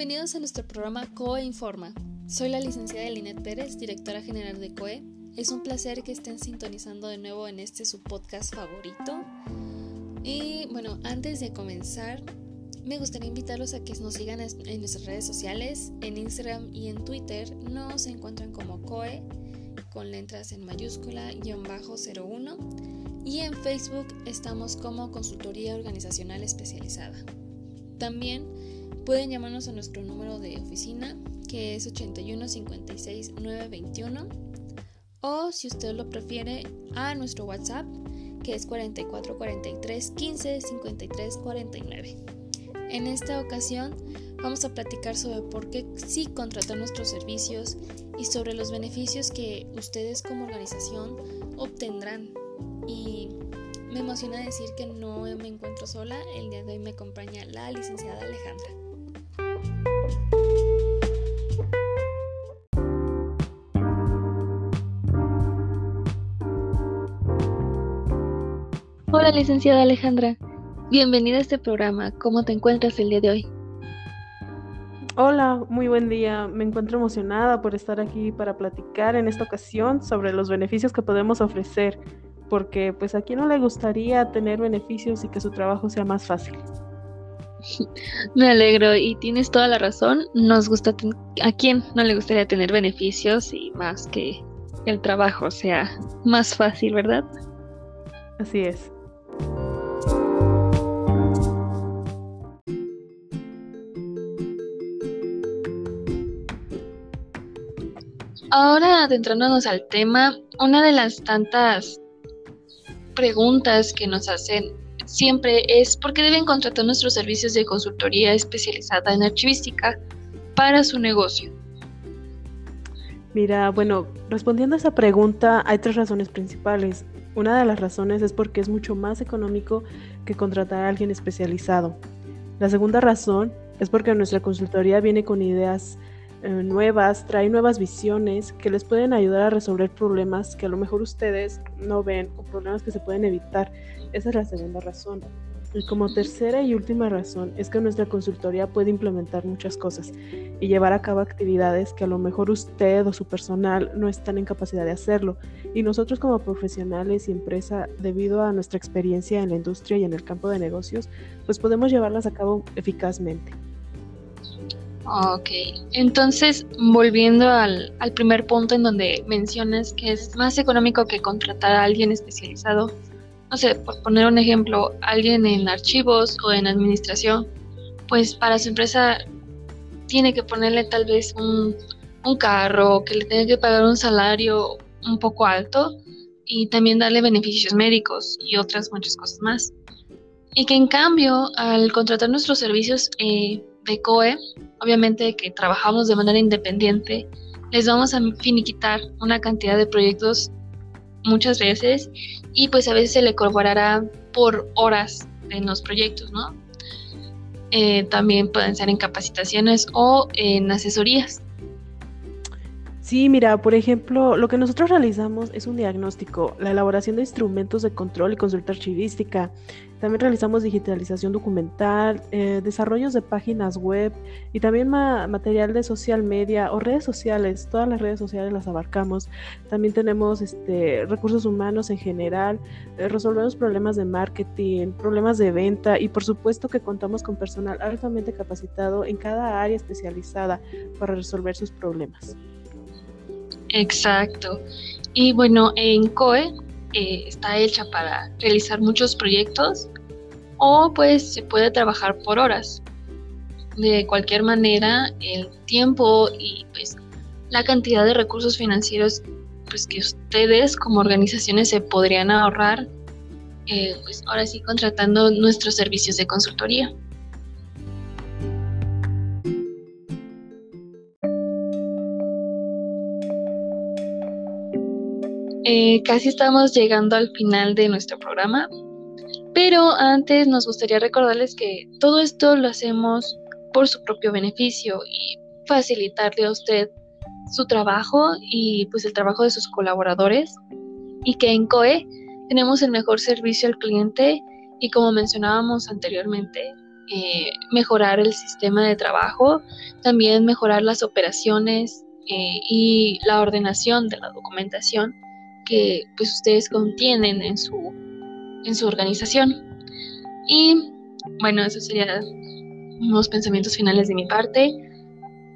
Bienvenidos a nuestro programa COE Informa. Soy la licenciada Linet Pérez, directora general de COE. Es un placer que estén sintonizando de nuevo en este su podcast favorito. Y bueno, antes de comenzar, me gustaría invitarlos a que nos sigan en nuestras redes sociales, en Instagram y en Twitter. Nos encuentran como COE con letras en mayúscula guion bajo 01 y en Facebook estamos como Consultoría Organizacional Especializada. También pueden llamarnos a nuestro número de oficina que es 81 56 921 o si usted lo prefiere a nuestro WhatsApp que es 44 43 15 53 49. En esta ocasión vamos a platicar sobre por qué sí contratar nuestros servicios y sobre los beneficios que ustedes como organización obtendrán. Y me emociona decir que no me encuentro sola, el día de hoy me acompaña la licenciada Alejandra. Hola licenciada Alejandra, bienvenida a este programa. ¿Cómo te encuentras el día de hoy? Hola, muy buen día. Me encuentro emocionada por estar aquí para platicar en esta ocasión sobre los beneficios que podemos ofrecer, porque pues a quién no le gustaría tener beneficios y que su trabajo sea más fácil. Me alegro y tienes toda la razón. Nos gusta a quién no le gustaría tener beneficios y más que el trabajo sea más fácil, ¿verdad? Así es. Ahora adentrándonos al tema, una de las tantas preguntas que nos hacen siempre es por qué deben contratar nuestros servicios de consultoría especializada en archivística para su negocio. Mira, bueno, respondiendo a esa pregunta hay tres razones principales. Una de las razones es porque es mucho más económico que contratar a alguien especializado. La segunda razón es porque nuestra consultoría viene con ideas eh, nuevas, trae nuevas visiones que les pueden ayudar a resolver problemas que a lo mejor ustedes no ven o problemas que se pueden evitar. Esa es la segunda razón. Y como tercera y última razón es que nuestra consultoría puede implementar muchas cosas y llevar a cabo actividades que a lo mejor usted o su personal no están en capacidad de hacerlo. Y nosotros como profesionales y empresa, debido a nuestra experiencia en la industria y en el campo de negocios, pues podemos llevarlas a cabo eficazmente. Ok, entonces volviendo al, primer punto en donde mencionas que es más económico que contratar a alguien especializado, no sé, por poner un ejemplo, alguien en archivos o en administración, pues para su empresa tiene que ponerle tal vez un, un carro, que le tenga que pagar un salario un poco alto y también darle beneficios médicos y otras muchas cosas más. Y que en cambio, al contratar nuestros servicios eh, de COE, obviamente que trabajamos de manera independiente, les vamos a finiquitar una cantidad de proyectos muchas veces y pues a veces se le cobrará por horas en los proyectos, ¿no? Eh, también pueden ser en capacitaciones o en asesorías. Sí, mira, por ejemplo, lo que nosotros realizamos es un diagnóstico, la elaboración de instrumentos de control y consulta archivística. También realizamos digitalización documental, eh, desarrollos de páginas web y también material de social media o redes sociales. Todas las redes sociales las abarcamos. También tenemos este, recursos humanos en general, eh, resolvemos problemas de marketing, problemas de venta y por supuesto que contamos con personal altamente capacitado en cada área especializada para resolver sus problemas. Exacto. Y bueno, en COE eh, está hecha para realizar muchos proyectos o pues se puede trabajar por horas. De cualquier manera, el tiempo y pues la cantidad de recursos financieros pues que ustedes como organizaciones se podrían ahorrar, eh, pues ahora sí contratando nuestros servicios de consultoría. Eh, casi estamos llegando al final de nuestro programa, pero antes nos gustaría recordarles que todo esto lo hacemos por su propio beneficio y facilitarle a usted su trabajo y pues el trabajo de sus colaboradores. Y que en COE tenemos el mejor servicio al cliente y como mencionábamos anteriormente, eh, mejorar el sistema de trabajo, también mejorar las operaciones eh, y la ordenación de la documentación que pues ustedes contienen en su, en su organización. Y bueno, esos serían unos pensamientos finales de mi parte.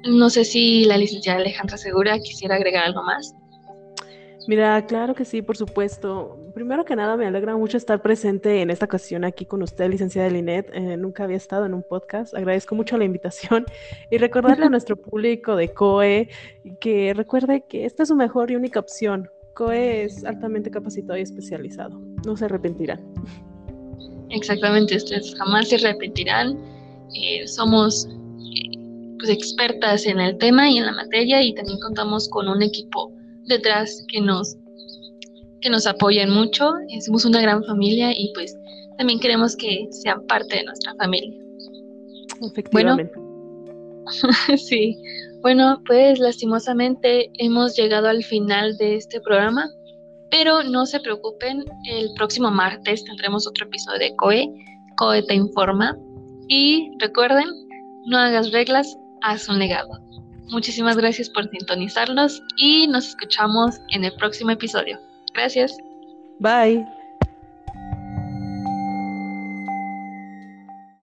No sé si la licenciada Alejandra Segura quisiera agregar algo más. Mira, claro que sí, por supuesto. Primero que nada, me alegra mucho estar presente en esta ocasión aquí con usted, licenciada Linet. Eh, nunca había estado en un podcast. Agradezco mucho la invitación y recordarle a nuestro público de COE que recuerde que esta es su mejor y única opción. COE es altamente capacitado y especializado. No se arrepentirán. Exactamente, ustedes jamás se arrepentirán. Eh, somos eh, pues, expertas en el tema y en la materia y también contamos con un equipo detrás que nos, que nos apoyan mucho. Eh, somos una gran familia y pues también queremos que sean parte de nuestra familia. Efectivamente. Bueno, sí. Bueno, pues lastimosamente hemos llegado al final de este programa, pero no se preocupen, el próximo martes tendremos otro episodio de COE, COE te informa. Y recuerden, no hagas reglas, haz un legado. Muchísimas gracias por sintonizarnos y nos escuchamos en el próximo episodio. Gracias. Bye.